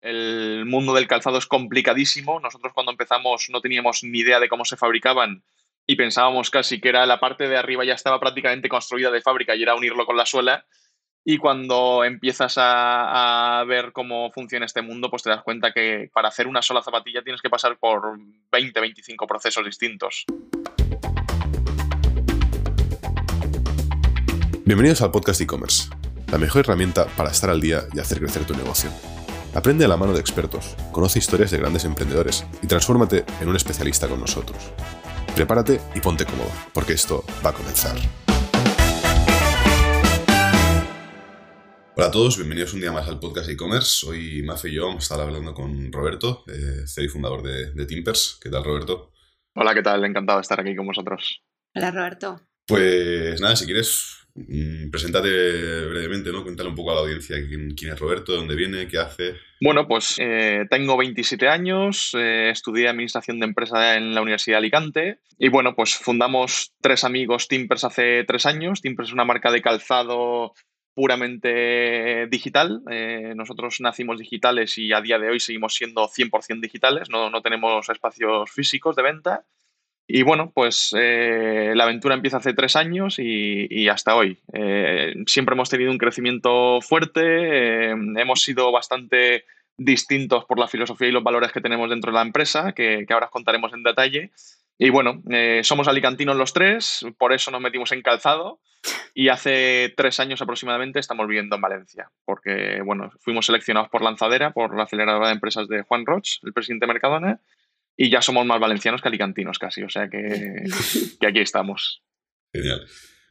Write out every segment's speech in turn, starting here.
El mundo del calzado es complicadísimo. Nosotros cuando empezamos no teníamos ni idea de cómo se fabricaban y pensábamos casi que era la parte de arriba ya estaba prácticamente construida de fábrica y era unirlo con la suela. Y cuando empiezas a, ver cómo funciona este mundo, pues te das cuenta que para hacer una sola zapatilla tienes que pasar por 20, 25 procesos distintos. Bienvenidos al podcast e-commerce, la mejor herramienta para estar al día y hacer crecer tu negocio. Aprende a la mano de expertos, conoce historias de grandes emprendedores y transfórmate en un especialista con nosotros. Prepárate y ponte cómodo, porque esto va a comenzar. Hola a todos, bienvenidos un día más al podcast e-commerce. Hoy Mafe y yo vamos a estar hablando con Roberto, eh, CEO y fundador de, de Timpers. ¿Qué tal, Roberto? Hola, ¿qué tal? Encantado de estar aquí con vosotros. Hola, Roberto. Pues nada, si quieres, preséntate brevemente, ¿no? Cuéntale un poco a la audiencia quién, es Roberto, de dónde viene, qué hace. Bueno, pues eh, tengo 27 años, eh, estudié Administración de Empresa en la Universidad de Alicante y bueno, pues fundamos tres amigos Timpers hace tres años. Timpers es una marca de calzado puramente digital. Eh, nosotros nacimos digitales y a día de hoy seguimos siendo 100% digitales, no, no tenemos espacios físicos de venta. Y bueno, pues eh, la aventura empieza hace tres años y, hasta hoy. Eh, siempre hemos tenido un crecimiento fuerte, eh, hemos sido bastante distintos por la filosofía y los valores que tenemos dentro de la empresa, que, ahora os contaremos en detalle. Y bueno, somos alicantinos los tres, por eso nos metimos en calzado y hace tres años aproximadamente estamos viviendo en Valencia, porque bueno, fuimos seleccionados por Lanzadera, por la aceleradora de empresas de Juan Roch, el presidente de Mercadona, y ya somos más valencianos que alicantinos casi, o sea que, aquí estamos. Genial.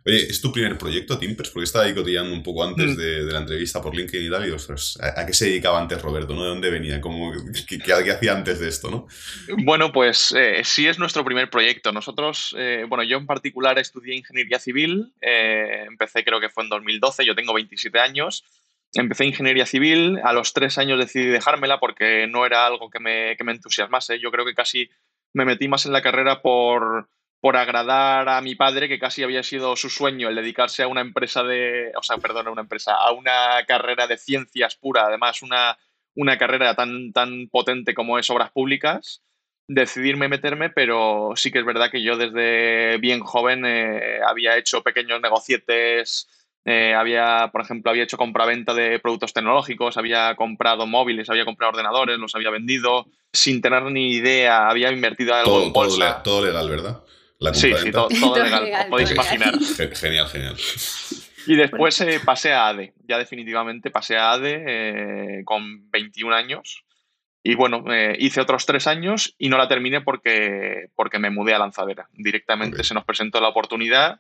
Oye, ¿es tu primer proyecto, Timpers? Porque estaba ahí cotillando un poco antes mm. de, la entrevista por LinkedIn y tal, y ¿a, qué se dedicaba antes Roberto? ¿no? ¿De dónde venía? ¿Cómo, qué, hacía antes de esto? ¿no? Bueno, pues eh, sí es nuestro primer proyecto. Nosotros, eh, bueno, yo en particular estudié Ingeniería Civil, eh, empecé creo que fue en 2012, yo tengo 27 años, Empecé ingeniería civil, a los tres años decidí dejármela porque no era algo que me, que me entusiasmase. Yo creo que casi me metí más en la carrera por, por agradar a mi padre, que casi había sido su sueño el dedicarse a una empresa de, o sea, perdón, a una empresa, a una carrera de ciencias pura, además una, una carrera tan, tan potente como es obras públicas, decidirme meterme, pero sí que es verdad que yo desde bien joven eh, había hecho pequeños negocietes eh, había, por ejemplo, había hecho compraventa de productos tecnológicos, había comprado móviles, había comprado ordenadores, los había vendido sin tener ni idea, había invertido algo en bolsa. Todo, legal, ¿verdad? sí, sí, todo, legal, podéis imaginar. Genial, genial. Y después eh, pasé a ADE, ya definitivamente pasé a ADE eh, con 21 años. Y bueno, hice otros tres años y no la terminé porque, porque me mudé a Lanzadera. Directamente se nos presentó la oportunidad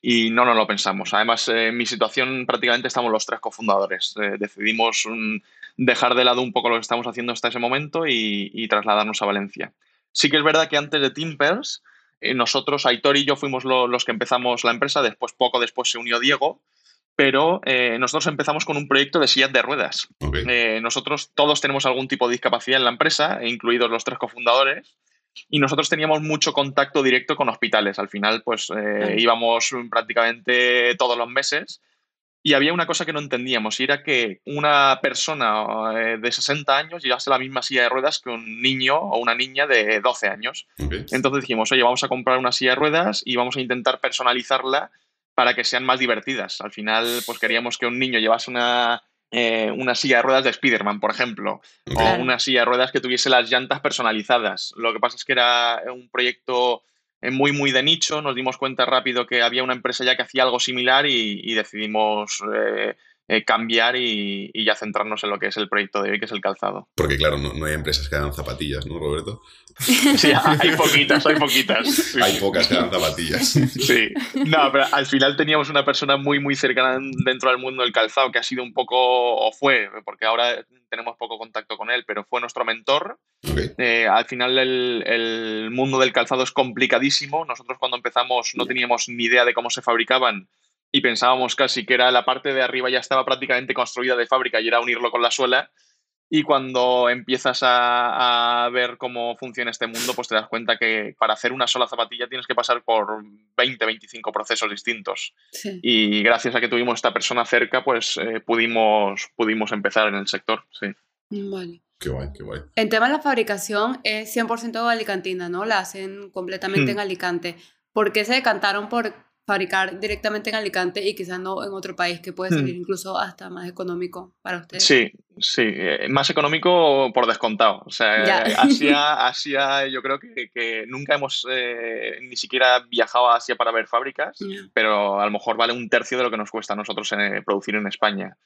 y no nos lo pensamos. Además, eh, en mi situación prácticamente estamos los tres cofundadores. Eh, decidimos mm, dejar de lado un poco lo que estamos haciendo hasta ese momento y, trasladarnos a Valencia. Sí que es verdad que antes de Timpers, eh, nosotros, Aitor y yo fuimos los que empezamos la empresa, después, poco después se unió Diego, pero nosotros empezamos con un proyecto de sillas de ruedas. nosotros todos tenemos algún tipo de discapacidad en la empresa, incluidos los tres cofundadores, y nosotros teníamos mucho contacto directo con hospitales. Al final, pues eh, íbamos prácticamente todos los meses y había una cosa que no entendíamos y era que una persona eh, de 60 años llevase la misma silla de ruedas que un niño o una niña de 12 años. Entonces dijimos, oye, vamos a comprar una silla de ruedas y vamos a intentar personalizarla para que sean más divertidas. Al final, pues queríamos que un niño llevase una eh, una silla de ruedas de Spider-Man, por ejemplo, o una silla de ruedas que tuviese las llantas personalizadas. Lo que pasa es que era un proyecto eh, muy, muy de nicho. Nos dimos cuenta rápido que había una empresa ya que hacía algo similar y, decidimos eh, eh, cambiar y, ya centrarnos en lo que es el proyecto de hoy, que es el calzado. Porque claro, no, hay empresas que hagan zapatillas, ¿no, Roberto? Sí, hay poquitas, hay poquitas. Hay pocas que hagan zapatillas. Sí. No, pero al final teníamos una persona muy, muy cercana dentro del mundo del calzado que ha sido un poco, o fue, porque ahora tenemos poco contacto con él, pero fue nuestro mentor. Eh, al final el, el mundo del calzado es complicadísimo. Nosotros cuando empezamos no teníamos ni idea de cómo se fabricaban y pensábamos casi que era la parte de arriba ya estaba prácticamente construida de fábrica y era unirlo con la suela. Y cuando empiezas a, ver cómo funciona este mundo, pues te das cuenta que para hacer una sola zapatilla tienes que pasar por 20, 25 procesos distintos. Y gracias a que tuvimos esta persona cerca, pues eh, pudimos, pudimos empezar en el sector. Sí. Vale. Qué guay, qué guay. En tema de la fabricación es 100% alicantina, ¿no? La hacen completamente Hmm. en Alicante. ¿Por qué se decantaron por fabricar directamente en Alicante y quizás no en otro país que puede salir incluso hasta más económico para ustedes? Sí, sí. eh, Más económico por descontado. O sea, Ya. eh, Asia, Asia yo creo que, que nunca hemos eh, ni siquiera viajado a Asia para ver fábricas, pero a lo mejor vale un tercio de lo que nos cuesta a nosotros eh, producir en España.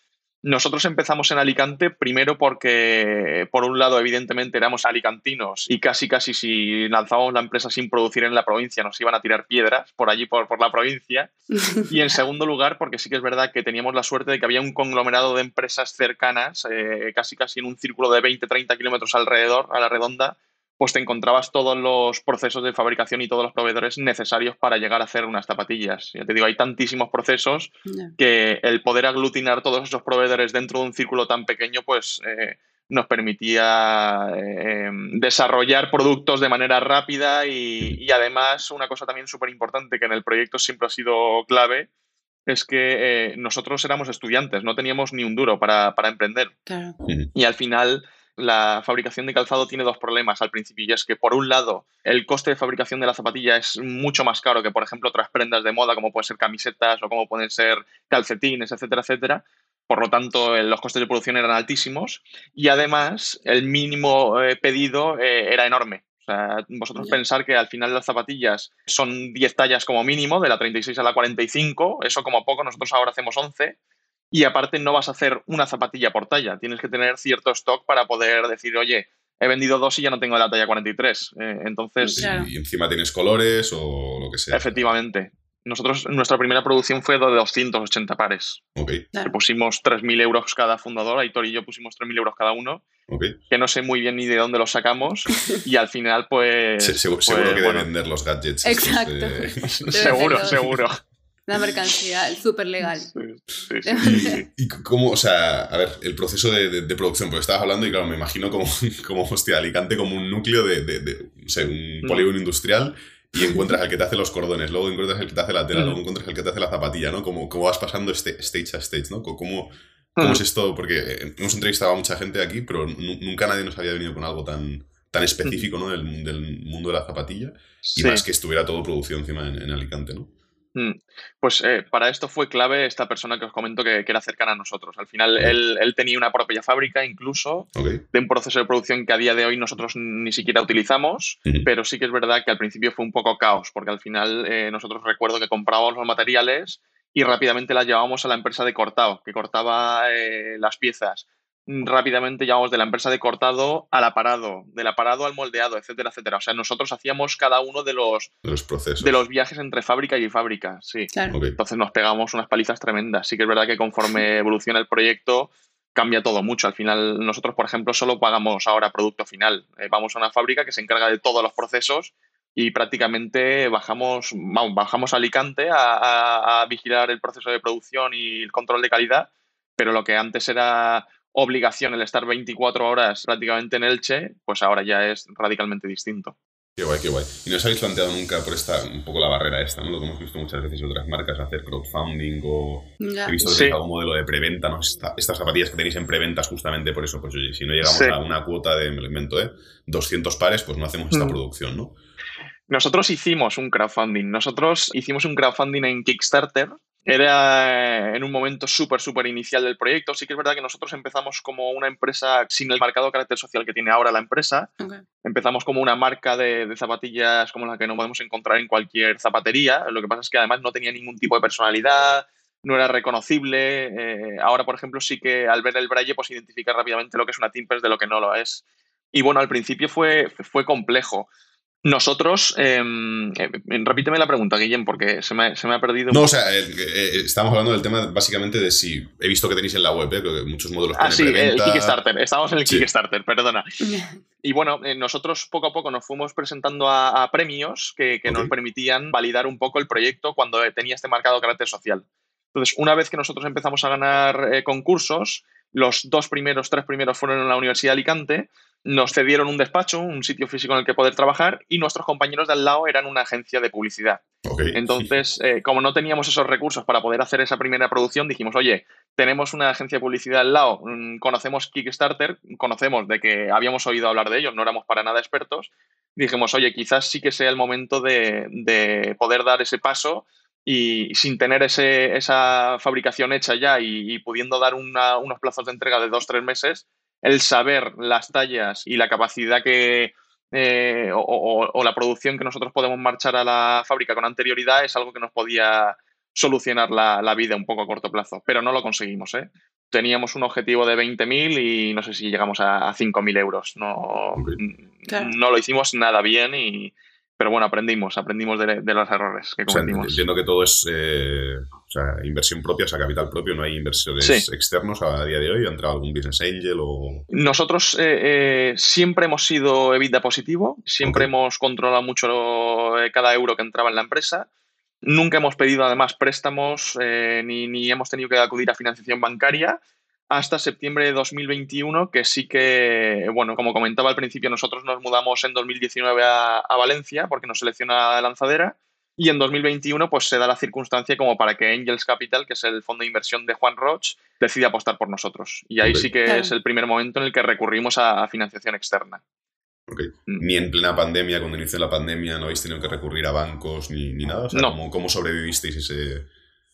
Nosotros empezamos en Alicante primero porque, por un lado, evidentemente éramos alicantinos y casi, casi si lanzábamos la empresa sin producir en la provincia nos iban a tirar piedras por allí, por, por la provincia. Y en segundo lugar, porque sí que es verdad que teníamos la suerte de que había un conglomerado de empresas cercanas, eh, casi casi en un círculo de 20-30 kilómetros alrededor, a la redonda, pues te encontrabas todos los procesos de fabricación y todos los proveedores necesarios para llegar a hacer unas zapatillas. Ya te digo, hay tantísimos procesos que el poder aglutinar todos esos proveedores dentro de un círculo tan pequeño, pues eh, nos permitía eh, desarrollar productos de manera rápida y, y además una cosa también súper importante que en el proyecto siempre ha sido clave es que eh, nosotros éramos estudiantes, no teníamos ni un duro para, para emprender. Claro. Y al final la fabricación de calzado tiene dos problemas al principio y es que por un lado el coste de fabricación de la zapatilla es mucho más caro que por ejemplo otras prendas de moda como pueden ser camisetas o como pueden ser calcetines, etcétera, etcétera. Por lo tanto, los costes de producción eran altísimos y además el mínimo eh, pedido eh, era enorme. O sea, vosotros Ya. pensar que al final las zapatillas son 10 tallas como mínimo, de la 36 a la 45, eso como poco, nosotros ahora hacemos 11 y aparte no vas a hacer una zapatilla por talla, tienes que tener cierto stock para poder decir, oye, he vendido dos y ya no tengo la talla 43. Eh, entonces, Claro. Y encima tienes colores o lo que sea. efectivamente, nosotros, nuestra primera producción fue de 280 pares. Ok, Le pusimos 3.000 euros cada fundador, Aitor y yo pusimos 3.000 euros cada uno, ok. que no sé muy bien ni de dónde los sacamos, y al final, pues... Se- segu- pues, seguro que bueno, de vender los gadgets. estos Exacto. Seguro, seguro. La mercancía, súper legal. Sí, sí, sí. ¿Y, y cómo, o sea, a ver, el proceso de, de- de producción? Porque estabas hablando y claro, me imagino como, como hostia, Alicante como un núcleo de, de- de, no sé, un Mm. polígono industrial y encuentras al que te hace los cordones, luego encuentras al que te hace la tela, Mm. luego encuentras al que te hace la zapatilla, ¿no? Como, como vas pasando este, stage a stage, ¿no? ¿Cómo, cómo Mm. es esto? Porque eh, hemos entrevistado a mucha gente aquí, pero nu- nunca nadie nos había venido con algo tan, tan específico, ¿no? Del, del mundo de la zapatilla. Y Sí. más que estuviera todo producido encima en, en Alicante, ¿no? Mm. Pues eh, para esto fue clave esta persona que os comento que, que era cercana a nosotros. Al final, él, él tenía una propia fábrica incluso de un proceso de producción que a día de hoy nosotros ni siquiera utilizamos, pero sí que es verdad que al principio fue un poco caos, porque al final eh, nosotros recuerdo que comprábamos los materiales y rápidamente las llevábamos a la empresa de cortado, que cortaba eh, las piezas. Rápidamente llevábamos de la empresa de cortado al aparado, del aparado al moldeado, etcétera, etcétera. O sea, nosotros hacíamos cada uno de los, De los procesos. de los viajes entre fábrica y fábrica, sí. Claro. Entonces nos pegamos unas palizas tremendas. Sí que es verdad que conforme evoluciona el proyecto cambia todo mucho. Al final nosotros, por ejemplo, solo pagamos ahora producto final. Eh, vamos a una fábrica que se encarga de todos los procesos y prácticamente bajamos, vamos, bajamos a Alicante a, a- a vigilar el proceso de producción y el control de calidad, pero lo que antes era obligación el estar 24 horas prácticamente en Elche, pues ahora ya es radicalmente distinto. Qué guay, qué guay. ¿Y no os habéis planteado nunca por esta, un poco la barrera esta, ¿no? Lo que hemos visto muchas veces en otras marcas, hacer crowdfunding o... He visto que Sí. algún modelo de preventa, ¿no? Esta- estas zapatillas que tenéis en preventas justamente por eso, pues oye, si no llegamos Sí. a una cuota de, me lo invento, ¿eh? 200 pares, pues no hacemos esta Mm. producción, ¿no? Nosotros hicimos un crowdfunding. Nosotros hicimos un crowdfunding en Kickstarter. Era eh, en un momento súper, súper inicial del proyecto. Sí que es verdad que nosotros empezamos como una empresa sin el marcado carácter social que tiene ahora la empresa. Empezamos como una marca de, de zapatillas como la que no podemos encontrar en cualquier zapatería. Lo que pasa es que además no tenía ningún tipo de personalidad, no era reconocible. Eh, ahora, por ejemplo, sí que al ver el braille, pues identifica rápidamente lo que es una Timpers de lo que no lo es. Y bueno, al principio fue, fue complejo. Nosotros, eh, eh, repíteme la pregunta, Guillem, porque se me, se me ha perdido. un No, o sea, eh, eh, estamos hablando del tema básicamente de si... He visto que tenéis en la web, ¿eh? Que muchos modelos Ah, sí, el. Kickstarter. Estamos en el Sí. Kickstarter, perdona. Y bueno, eh, nosotros poco a poco nos fuimos presentando a, a premios que, que nos permitían validar un poco el proyecto cuando tenía este marcado carácter social. Entonces, una vez que nosotros empezamos a ganar eh, concursos, los dos primeros, tres primeros fueron en la Universidad de Alicante, nos cedieron un despacho, un sitio físico en el que poder trabajar y nuestros compañeros de al lado eran una agencia de publicidad. Entonces, eh, como no teníamos esos recursos para poder hacer esa primera producción, dijimos, oye, tenemos una agencia de publicidad al lado, mm, conocemos Kickstarter, conocemos de que habíamos oído hablar de ellos, no éramos para nada expertos, dijimos, oye, quizás sí que sea el momento de, poder dar ese paso y sin tener ese, esa fabricación hecha ya y, pudiendo dar unos plazos de entrega de dos, tres meses, el saber las tallas y la capacidad que, eh, o, la producción que nosotros podemos marchar a la fábrica con anterioridad es algo que nos podía solucionar la, vida un poco a corto plazo, pero no lo conseguimos. ¿eh? Teníamos un objetivo de 20.000 y no sé si llegamos a, 5.000 euros. No, no lo hicimos nada bien y, pero bueno, aprendimos, aprendimos de, los errores que cometimos. entiendo que todo es eh, inversión propia, o sea, capital propio, no hay inversores externos a día de hoy. ¿Ha entrado algún business angel o...? Nosotros eh, siempre hemos sido EBITDA positivo, siempre hemos controlado mucho cada euro que entraba en la empresa. Nunca hemos pedido además préstamos eh, ni, hemos tenido que acudir a financiación bancaria hasta septiembre de 2021, que sí que, bueno, como comentaba al principio, nosotros nos mudamos en 2019 a, Valencia porque nos selecciona lanzadera y en 2021 pues se da la circunstancia como para que Angels Capital, que es el fondo de inversión de Juan Roch, decida apostar por nosotros. Y ahí sí que es el primer momento en el que recurrimos a financiación externa. Mm. Ni en plena pandemia, cuando inició la pandemia, no habéis tenido que recurrir a bancos ni, nada. O sea, ¿cómo, sobrevivisteis ese,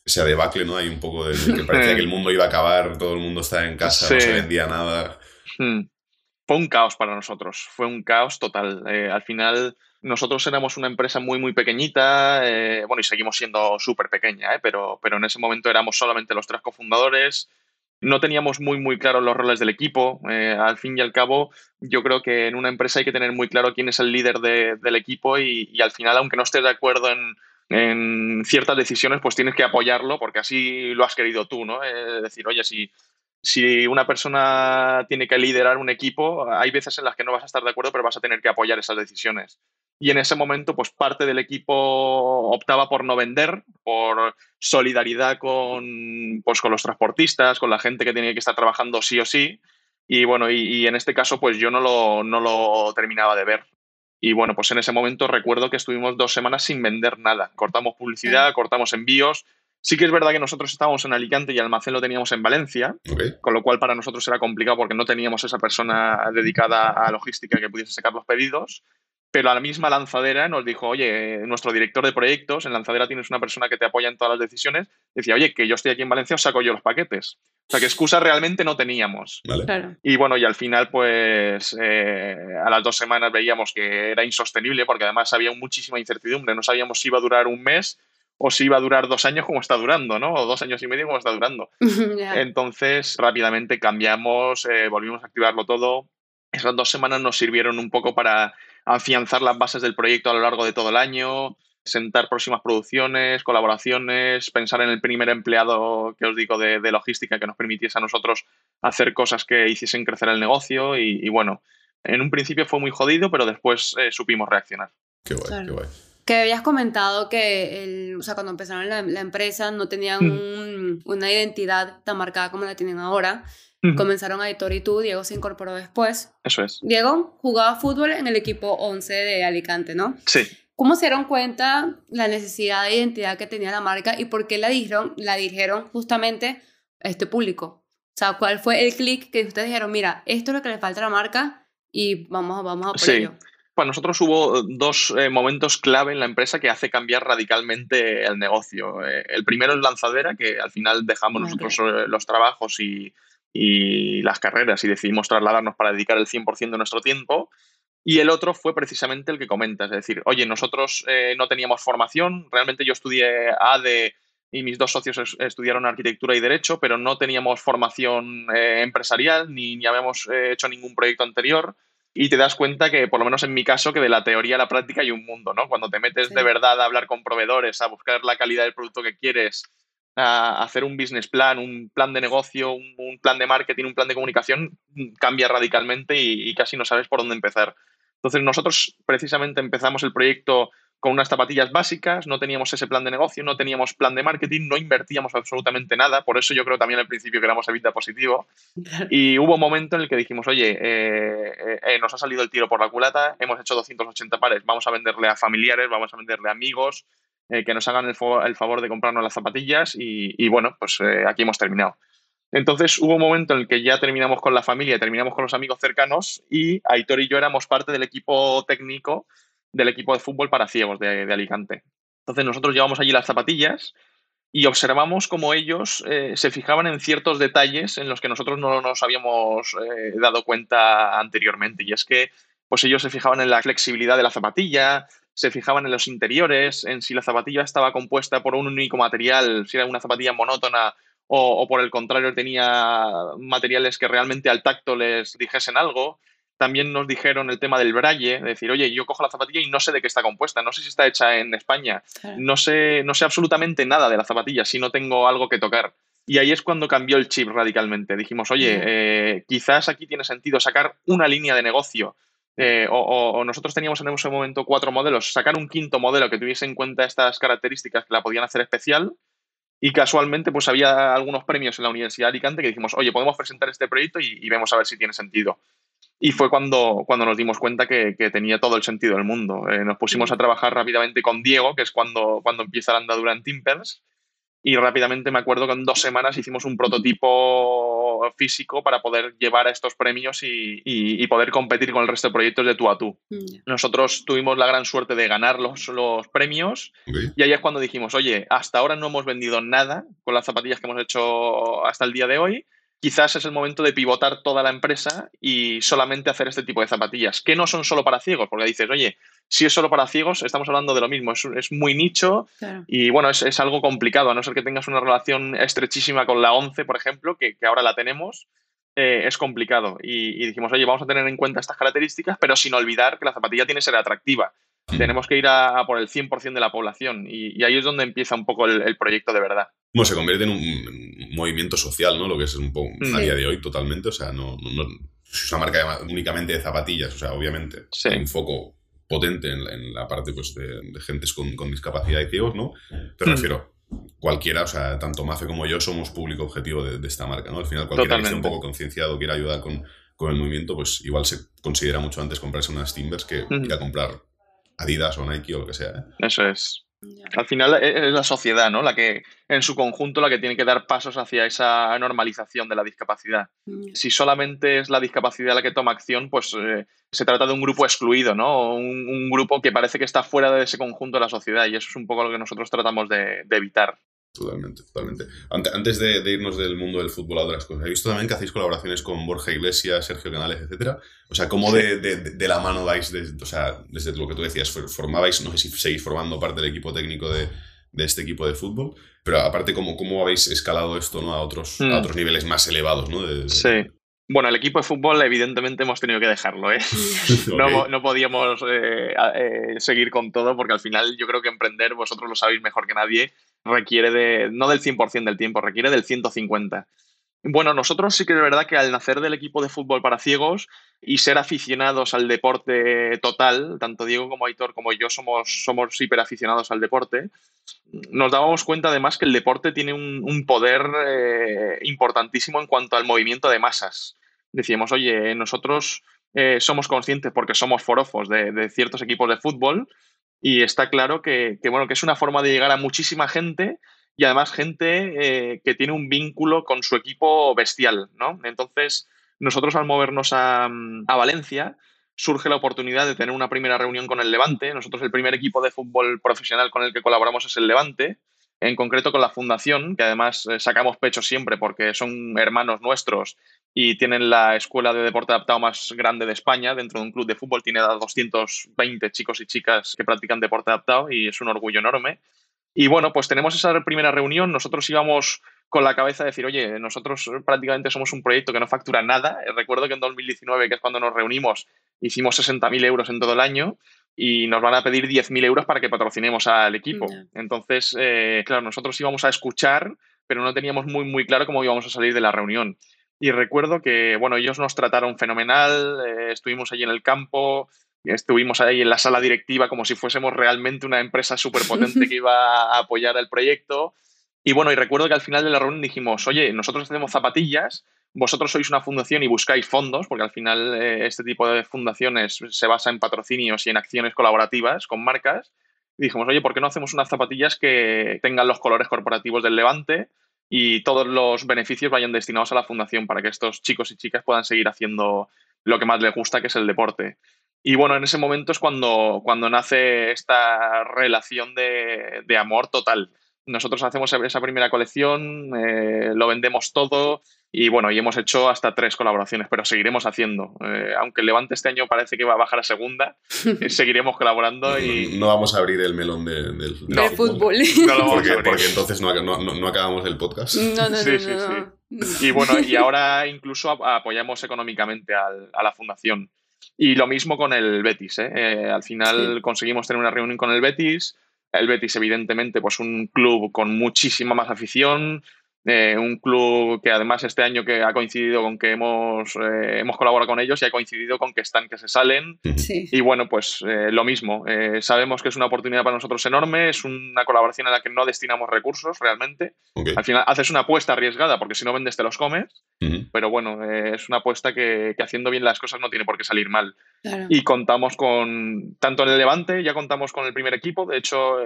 ese debacle, ¿no? Hay un poco de que parecía que el mundo iba a acabar, todo el mundo estaba en casa, no se vendía nada. Mm. Fue un caos para nosotros, fue un caos total. Eh, al final, nosotros éramos una empresa muy, muy pequeñita, eh, bueno, y seguimos siendo súper pequeña, eh, pero, pero en ese momento éramos solamente los tres cofundadores no teníamos muy, muy claros los roles del equipo. Eh, al fin y al cabo, yo creo que en una empresa hay que tener muy claro quién es el líder del equipo y, al final, aunque no estés de acuerdo en, ciertas decisiones, pues tienes que apoyarlo porque así lo has querido tú, ¿no? Es decir, oye, si, si una persona tiene que liderar un equipo, hay veces en las que no vas a estar de acuerdo, pero vas a tener que apoyar esas decisiones y en ese momento pues parte del equipo optaba por no vender, por solidaridad con, pues, con los transportistas, con la gente que tenía que estar trabajando sí o sí. Y bueno, y, en este caso pues yo no lo, no lo terminaba de ver. Y bueno, pues en ese momento recuerdo que estuvimos dos semanas sin vender nada. Cortamos publicidad, cortamos envíos. Sí que es verdad que nosotros estábamos en Alicante y el almacén lo teníamos en Valencia, con lo cual para nosotros era complicado porque no teníamos esa persona dedicada a logística que pudiese sacar los pedidos pero a la misma lanzadera nos dijo, oye, nuestro director de proyectos, en lanzadera tienes una persona que te apoya en todas las decisiones, decía, oye, que yo estoy aquí en Valencia, os saco yo los paquetes. O sea, que excusa realmente no teníamos. Y bueno, y al final, pues eh, a las dos semanas veíamos que era insostenible porque además había muchísima incertidumbre. No sabíamos si iba a durar un mes o si iba a durar dos años como está durando, ¿no? O dos años y medio como está durando. Entonces, rápidamente cambiamos, eh, volvimos a activarlo todo. Esas dos semanas nos sirvieron un poco para afianzar las bases del proyecto a lo largo de todo el año, sentar próximas producciones, colaboraciones, pensar en el primer empleado que os digo de, logística que nos permitiese a nosotros hacer cosas que hiciesen crecer el negocio y, bueno, en un principio fue muy jodido, pero después eh, supimos reaccionar. Qué guay, qué guay. Que habías comentado que el, o sea, cuando empezaron la, empresa no tenían mm. una identidad tan marcada como la tienen ahora. Comenzaron a Editor y tú, Diego se incorporó después. Eso es. Diego jugaba fútbol en el equipo 11 de Alicante, ¿no? Sí. ¿Cómo se dieron cuenta la necesidad de identidad que tenía la marca y por qué la dijeron, la dirigieron justamente a este público? O sea, ¿cuál fue el clic que ustedes dijeron, mira, esto es lo que le falta a la marca y vamos, vamos a por sí. Para nosotros hubo dos eh, momentos clave en la empresa que hace cambiar radicalmente el negocio. Eh, el primero es lanzadera, que al final dejamos nosotros eh, los trabajos y, y las carreras y decidimos trasladarnos para dedicar el 100% de nuestro tiempo. Y el otro fue precisamente el que comentas, es decir, oye, nosotros eh, no teníamos formación, realmente yo estudié ADE y mis dos socios estudiaron arquitectura y derecho, pero no teníamos formación eh, empresarial ni, ni habíamos eh, hecho ningún proyecto anterior. Y te das cuenta que, por lo menos en mi caso, que de la teoría a la práctica hay un mundo, ¿no? Cuando te metes de verdad a hablar con proveedores, a buscar la calidad del producto que quieres, a hacer un business plan, un plan de negocio, un, plan de marketing, un plan de comunicación, cambia radicalmente y, casi no sabes por dónde empezar. Entonces nosotros precisamente empezamos el proyecto con unas zapatillas básicas, no teníamos ese plan de negocio, no teníamos plan de marketing, no invertíamos absolutamente nada, por eso yo creo también al principio que éramos Evita positivo. Y hubo un momento en el que dijimos, oye, eh, eh, eh, nos ha salido el tiro por la culata, hemos hecho 280 pares, vamos a venderle a familiares, vamos a venderle a amigos, eh, que nos hagan el, favor de comprarnos las zapatillas y, bueno, pues eh, aquí hemos terminado. Entonces hubo un momento en el que ya terminamos con la familia, terminamos con los amigos cercanos y Aitor y yo éramos parte del equipo técnico del equipo de fútbol para ciegos de, Alicante. Entonces nosotros llevamos allí las zapatillas y observamos cómo ellos eh, se fijaban en ciertos detalles en los que nosotros no nos habíamos dado cuenta anteriormente. Y es que pues ellos se fijaban en la flexibilidad de la zapatilla, se fijaban en los interiores, en si la zapatilla estaba compuesta por un único material, si era una zapatilla monótona o, por el contrario tenía materiales que realmente al tacto les dijesen algo. También nos dijeron el tema del braille, decir, oye, yo cojo la zapatilla y no sé de qué está compuesta, no sé si está hecha en España, no, sé, no sé absolutamente nada de la zapatilla si no tengo algo que tocar. Y ahí es cuando cambió el chip radicalmente. Dijimos, oye, eh, quizás aquí tiene sentido sacar una línea de negocio eh, o, nosotros teníamos en ese momento cuatro modelos, sacar un quinto modelo que tuviese en cuenta estas características que la podían hacer especial y casualmente pues había algunos premios en la Universidad de Alicante que dijimos, oye, podemos presentar este proyecto y, vemos a ver si tiene sentido. Y fue cuando, cuando nos dimos cuenta que, tenía todo el sentido del mundo. Eh, nos pusimos a trabajar rápidamente con Diego, que es cuando, cuando empieza la andadura en Timpers, y rápidamente me acuerdo que en dos semanas hicimos un prototipo físico para poder llevar a estos premios y, poder competir con el resto de proyectos de tú a tú. Nosotros tuvimos la gran suerte de ganar los, los premios y ahí es cuando dijimos, oye, hasta ahora no hemos vendido nada con las zapatillas que hemos hecho hasta el día de hoy, quizás es el momento de pivotar toda la empresa y solamente hacer este tipo de zapatillas, que no son solo para ciegos, porque dices, oye, si es solo para ciegos, estamos hablando de lo mismo, es, muy nicho y bueno, es, algo complicado, a no ser que tengas una relación estrechísima con la 11, por ejemplo, que, ahora la tenemos, eh, es complicado. Y, dijimos, oye, vamos a tener en cuenta estas características, pero sin olvidar que la zapatilla tiene que ser atractiva. Tenemos que ir a, por el 100% de la población y, ahí es donde empieza un poco el, proyecto de verdad. Bueno, se convierte en un movimiento social, ¿no? Lo que es un poco a día de hoy totalmente. O sea, no, es una marca únicamente de zapatillas, o sea, obviamente hay un foco potente en, la parte pues, de, de gentes con, discapacidad y ciegos, ¿no? Pero refiero, cualquiera, o sea, tanto Mafe como yo somos público objetivo de, esta marca, ¿no? Al final, cualquiera que esté un poco concienciado, quiera ayudar con, con, el movimiento, pues igual se considera mucho antes comprarse unas Timbers que ir a comprar Adidas o Nike o lo que sea. ¿eh? Eso es. Al final e-, es la sociedad, ¿no? La que, en su conjunto, la que tiene que dar pasos hacia esa normalización de la discapacidad. Si solamente es la discapacidad la que toma acción, pues eh, se trata de un grupo excluido, ¿no? Un, un, grupo que parece que está fuera de ese conjunto de la sociedad y eso es un poco lo que nosotros tratamos de evitar. Totalmente, totalmente. Antes de, irnos del mundo del fútbol a otras cosas, he visto también que hacéis colaboraciones con Borja Iglesias, Sergio Canales, etcétera. O sea, ¿cómo de, de, la mano vais, desde, o sea, desde lo que tú decías, formabais, no sé si seguís formando parte del equipo técnico de, este equipo de fútbol, pero aparte, ¿cómo, cómo habéis escalado esto ¿no? a, otros, a mm. otros niveles más elevados? ¿no? Sí. Bueno, el equipo de fútbol evidentemente hemos tenido que dejarlo, ¿eh? no, no, podíamos eh, eh, seguir con todo porque al final yo creo que emprender, vosotros lo sabéis mejor que nadie, requiere de, no del 100% del tiempo, requiere del 150%. Bueno, nosotros sí que es verdad que al nacer del equipo de fútbol para ciegos y ser aficionados al deporte total, tanto Diego como Aitor como yo somos, somos hiperaficionados al deporte, nos dábamos cuenta además que el deporte tiene un, poder eh, importantísimo en cuanto al movimiento de masas. Decíamos, oye, nosotros eh, somos conscientes porque somos forofos de, ciertos equipos de fútbol y está claro que, bueno, que es una forma de llegar a muchísima gente y además gente eh, que tiene un vínculo con su equipo bestial, ¿no? Entonces, nosotros al movernos a, a, Valencia, surge la oportunidad de tener una primera reunión con el Levante. Nosotros el primer equipo de fútbol profesional con el que colaboramos es el Levante, en concreto con la Fundación, que además eh, sacamos pecho siempre porque son hermanos nuestros y tienen la escuela de deporte adaptado más grande de España. Dentro de un club de fútbol tiene a 220 chicos y chicas que practican deporte adaptado y es un orgullo enorme. Y bueno, pues tenemos esa primera reunión. Nosotros íbamos con la cabeza de decir, oye, nosotros prácticamente somos un proyecto que no factura nada. Recuerdo que en 2019, que es cuando nos reunimos, hicimos 60.000 euros en todo el año y nos van a pedir 10.000 euros para que patrocinemos al equipo. Entonces, eh, claro, nosotros íbamos a escuchar, pero no teníamos muy, muy claro cómo íbamos a salir de la reunión. Y recuerdo que, bueno, ellos nos trataron fenomenal, eh, estuvimos allí en el campo, Estuvimos ahí en la sala directiva como si fuésemos realmente una empresa súper potente que iba a apoyar el proyecto. Y bueno, y recuerdo que al final de la reunión dijimos, oye, nosotros hacemos zapatillas, vosotros sois una fundación y buscáis fondos, porque al final eh, este tipo de fundaciones se basa en patrocinios y en acciones colaborativas con marcas. Y dijimos, oye, ¿por qué no hacemos unas zapatillas que tengan los colores corporativos del Levante? Y todos los beneficios vayan destinados a la fundación para que estos chicos y chicas puedan seguir haciendo lo que más les gusta, que es el deporte. Y bueno, en ese momento es cuando, cuando nace esta relación de, de amor total. Nosotros hacemos esa primera colección, eh, lo vendemos todo y bueno, y hemos hecho hasta tres colaboraciones, pero seguiremos haciendo. Eh, aunque el Levante este año parece que va a bajar a segunda, eh, seguiremos colaborando y... No vamos a abrir el melón del, fútbol. No lo porque, porque, entonces no, no, acabamos el podcast. No, no, sí, sí, sí. Y bueno, y ahora incluso apoyamos económicamente al, a la fundación. Y lo mismo con el Betis. ¿eh? al final conseguimos tener una reunión con el Betis el Betis, evidentemente, pues un club con muchísima más afición, eh, un club que además este año que ha coincidido con que hemos, eh, hemos colaborado con ellos y ha coincidido con que están que se salen. Y bueno, pues eh, lo mismo. sabemos que es una oportunidad para nosotros enorme, es una colaboración en la que no destinamos recursos realmente. Al final haces una apuesta arriesgada porque si no vendes te los comes, pero bueno, es una apuesta que, haciendo bien las cosas no tiene por qué salir mal. Y contamos con, tanto en el Levante, ya contamos con el primer equipo, de hecho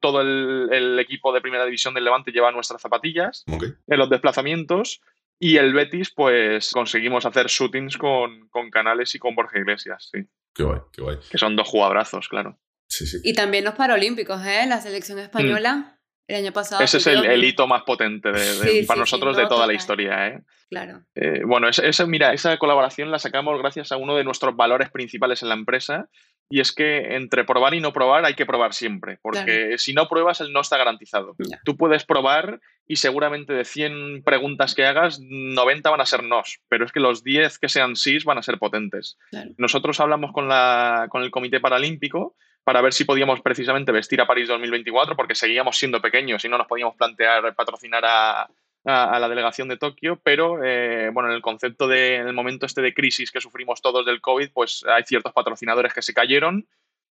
todo el, equipo de primera división del Levante lleva nuestras zapatillas en los desplazamientos. Y el Betis, pues conseguimos hacer shootings con, Canales y con Borja Iglesias, sí. Qué guay, qué guay. Que son dos jugadorazos, claro. Sí, sí. Y también los Paralímpicos, ¿eh? La selección española. Mm. El año pasado. Ese es el, hito más potente de, para nosotros de toda la historia. ¿eh? Claro. Eh, bueno, mira, esa colaboración la sacamos gracias a uno de nuestros valores principales en la empresa, y es que entre probar y no probar hay que probar siempre, porque si no pruebas, el no está garantizado. Tú puedes probar y seguramente de 100 preguntas que hagas, 90 van a ser nos, pero es que los 10 que sean sí van a ser potentes. Nosotros hablamos con, la, con el Comité Paralímpico para ver si podíamos precisamente vestir a París 2024, porque seguíamos siendo pequeños y no nos podíamos plantear patrocinar a, la delegación de Tokio, pero eh, bueno, en el concepto de, en el momento este de crisis que sufrimos todos del COVID, pues hay ciertos patrocinadores que se cayeron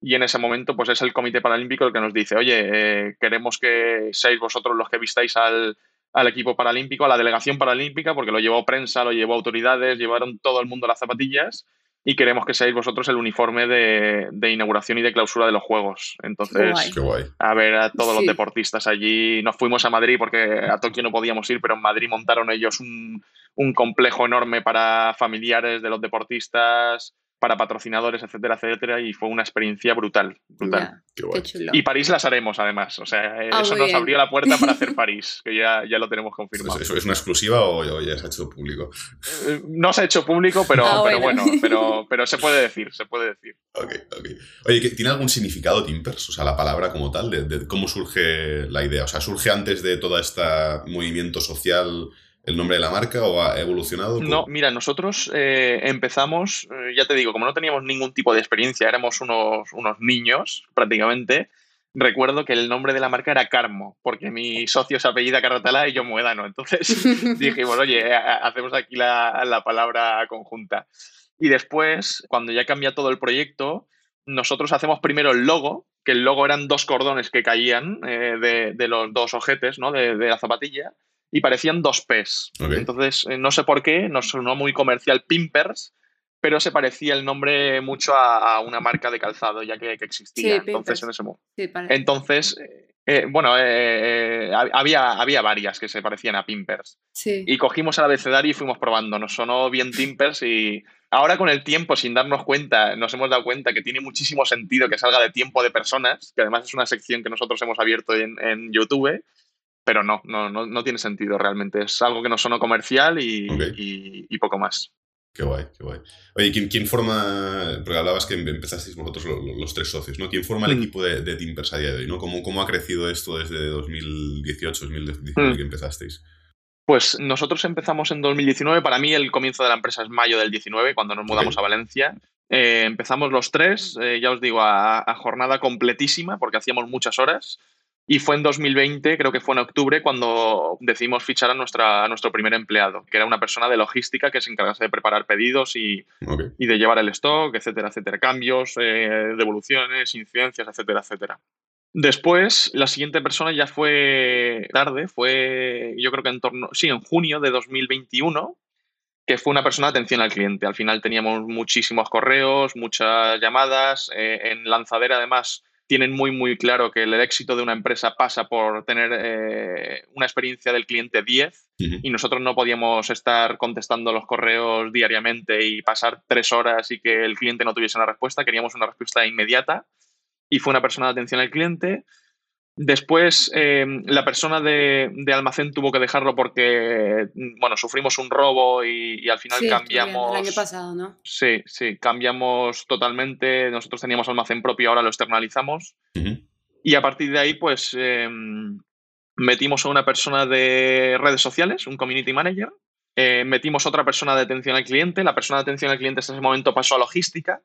y en ese momento pues es el Comité Paralímpico el que nos dice, oye, eh, queremos que seáis vosotros los que vistáis al, al equipo paralímpico, a la delegación paralímpica, porque lo llevó prensa, lo llevó autoridades, llevaron todo el mundo las zapatillas y queremos que seáis vosotros el uniforme de, inauguración y de clausura de los Juegos. Entonces, a ver a todos los deportistas allí. Nos fuimos a Madrid porque a Tokio no podíamos ir, pero en Madrid montaron ellos un, un complejo enorme para familiares de los deportistas para patrocinadores, etcétera, etcétera, y fue una experiencia brutal, brutal. Y París las haremos, además, o sea, ah, eso nos abrió la puerta para hacer París, que ya, ya lo tenemos confirmado. ¿Eso es una exclusiva o, ya se ha hecho público? Eh, no se ha hecho público, pero, ah, pero bueno, pero, pero se puede decir, se puede decir. Ok, ok. Oye, ¿tiene algún significado Timpers? O sea, la palabra como tal, de cómo surge la idea. O sea, ¿surge antes de todo este movimiento social el nombre de la marca o ha evolucionado? No, mira, nosotros eh, empezamos, eh, ya te digo, como no teníamos ningún tipo de experiencia, éramos unos, unos niños prácticamente. Recuerdo que el nombre de la marca era Carmo, porque mi socio se apellida Carratala y yo Muedano. Entonces dijimos, oye, hacemos aquí la, la palabra conjunta. Y después, cuando ya cambia todo el proyecto, nosotros hacemos primero el logo, que el logo eran dos cordones que caían eh, de, de, los dos ojetes ¿no? de, de, la zapatilla y parecían dos P's. Entonces, eh, no sé por qué, nos sonó muy comercial Pimpers, pero se parecía el nombre mucho a, una marca de calzado ya que, existía. entonces, en ese momento. entonces, eh, eh, bueno, había, había varias que se parecían a Pimpers. Y cogimos el abecedario y fuimos probando. Nos sonó bien Pimpers y ahora con el tiempo, sin darnos cuenta, nos hemos dado cuenta que tiene muchísimo sentido que salga de tiempo de personas, que además es una sección que nosotros hemos abierto en, en YouTube pero no, no, no, tiene sentido realmente. Es algo que no sonó comercial y, y, poco más. Qué guay, qué guay. Oye, ¿quién, quién forma, porque hablabas que empezasteis vosotros los, tres socios, ¿no? ¿Quién forma el mm. equipo de, de Timpers a día de hoy, ¿no? ¿Cómo, ¿Cómo ha crecido esto desde 2018, 2019 mm. que empezasteis? Pues nosotros empezamos en 2019. Para mí el comienzo de la empresa es mayo del 19, cuando nos mudamos a Valencia. Eh, empezamos los tres, eh, ya os digo, a, jornada completísima, porque hacíamos muchas horas. Y fue en 2020, creo que fue en octubre, cuando decidimos fichar a, nuestra, nuestro primer empleado, que era una persona de logística que se encargase de preparar pedidos y, y de llevar el stock, etcétera, etcétera. Cambios, eh, devoluciones, incidencias, etcétera, etcétera. Después, la siguiente persona ya fue tarde, fue yo creo que en torno, sí, en junio de 2021, que fue una persona de atención al cliente. Al final teníamos muchísimos correos, muchas llamadas. Eh, en Lanzadera, además, tienen muy, muy claro que el éxito de una empresa pasa por tener eh, una experiencia del cliente 10 y nosotros no podíamos estar contestando los correos diariamente y pasar tres horas y que el cliente no tuviese una respuesta. Queríamos una respuesta inmediata y fue una persona de atención al cliente Después, em, la persona de, almacén tuvo que dejarlo porque, bueno, sufrimos un robo y, al final cambiamos. El año pasado, ¿no? Sí, sí, cambiamos totalmente. Nosotros teníamos almacén propio, ahora lo externalizamos. Y a partir de ahí, pues, em, metimos a una persona de redes sociales, un community manager, eh, metimos otra persona de atención al cliente. La persona de atención al cliente en ese momento pasó a logística.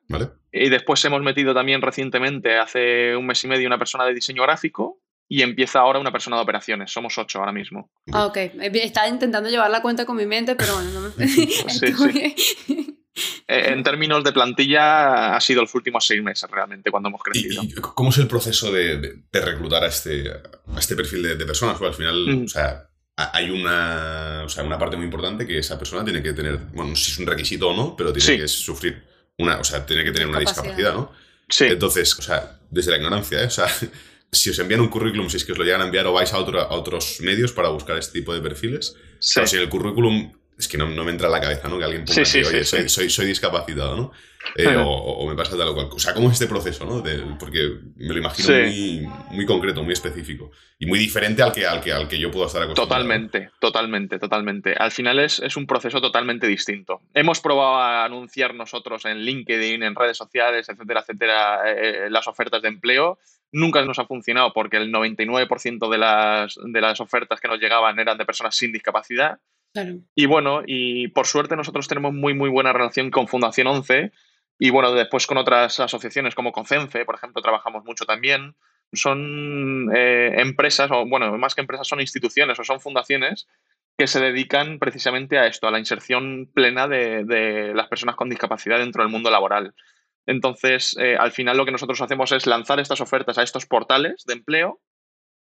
Y después hemos metido también recientemente, hace un mes y medio, una persona de diseño gráfico. Y empieza ahora una persona de operaciones. Somos ocho ahora mismo. Ah, ok. Estaba intentando llevar la cuenta con mi mente, pero bueno, no me... Eh, en términos de plantilla, ha sido los últimos seis meses realmente cuando hemos crecido. ¿Y, cómo es el proceso de, reclutar a este, a este perfil de, personas? Porque al final, mm. o sea, hay una, o sea, una parte muy importante que esa persona tiene que tener, bueno, no sé si es un requisito o no, pero tiene que sufrir una, o sea, tiene que tener una discapacidad, ¿no? Sí. Entonces, o sea, desde la ignorancia, ¿eh? O sea, si os envían un currículum, si es que os lo llegan a enviar o vais a, a otros medios para buscar este tipo de perfiles, sí. pero si en el currículum es que no, me entra en la cabeza, ¿no? Que alguien ponga sí, oye, soy, soy, discapacitado, ¿no? Eh, o, me pasa tal o cual. O sea, ¿cómo es este proceso, no? porque me lo imagino muy, muy concreto, muy específico. Y muy diferente al que, al que, al que yo puedo estar acostumbrado. Totalmente, totalmente, totalmente. Al final es, es un proceso totalmente distinto. Hemos probado a anunciar nosotros en LinkedIn, en redes sociales, etcétera, etcétera, eh, las ofertas de empleo. Nunca nos ha funcionado porque el 99% de las, de las ofertas que nos llegaban eran de personas sin discapacidad. Y bueno, y por suerte nosotros tenemos muy, muy buena relación con Fundación 11 y bueno, después con otras asociaciones como Concenfe, por ejemplo, trabajamos mucho también. Son eh, empresas, o bueno, más que empresas, son instituciones o son fundaciones que se dedican precisamente a esto, a la inserción plena de, las personas con discapacidad dentro del mundo laboral. Entonces, eh, al final lo que nosotros hacemos es lanzar estas ofertas a estos portales de empleo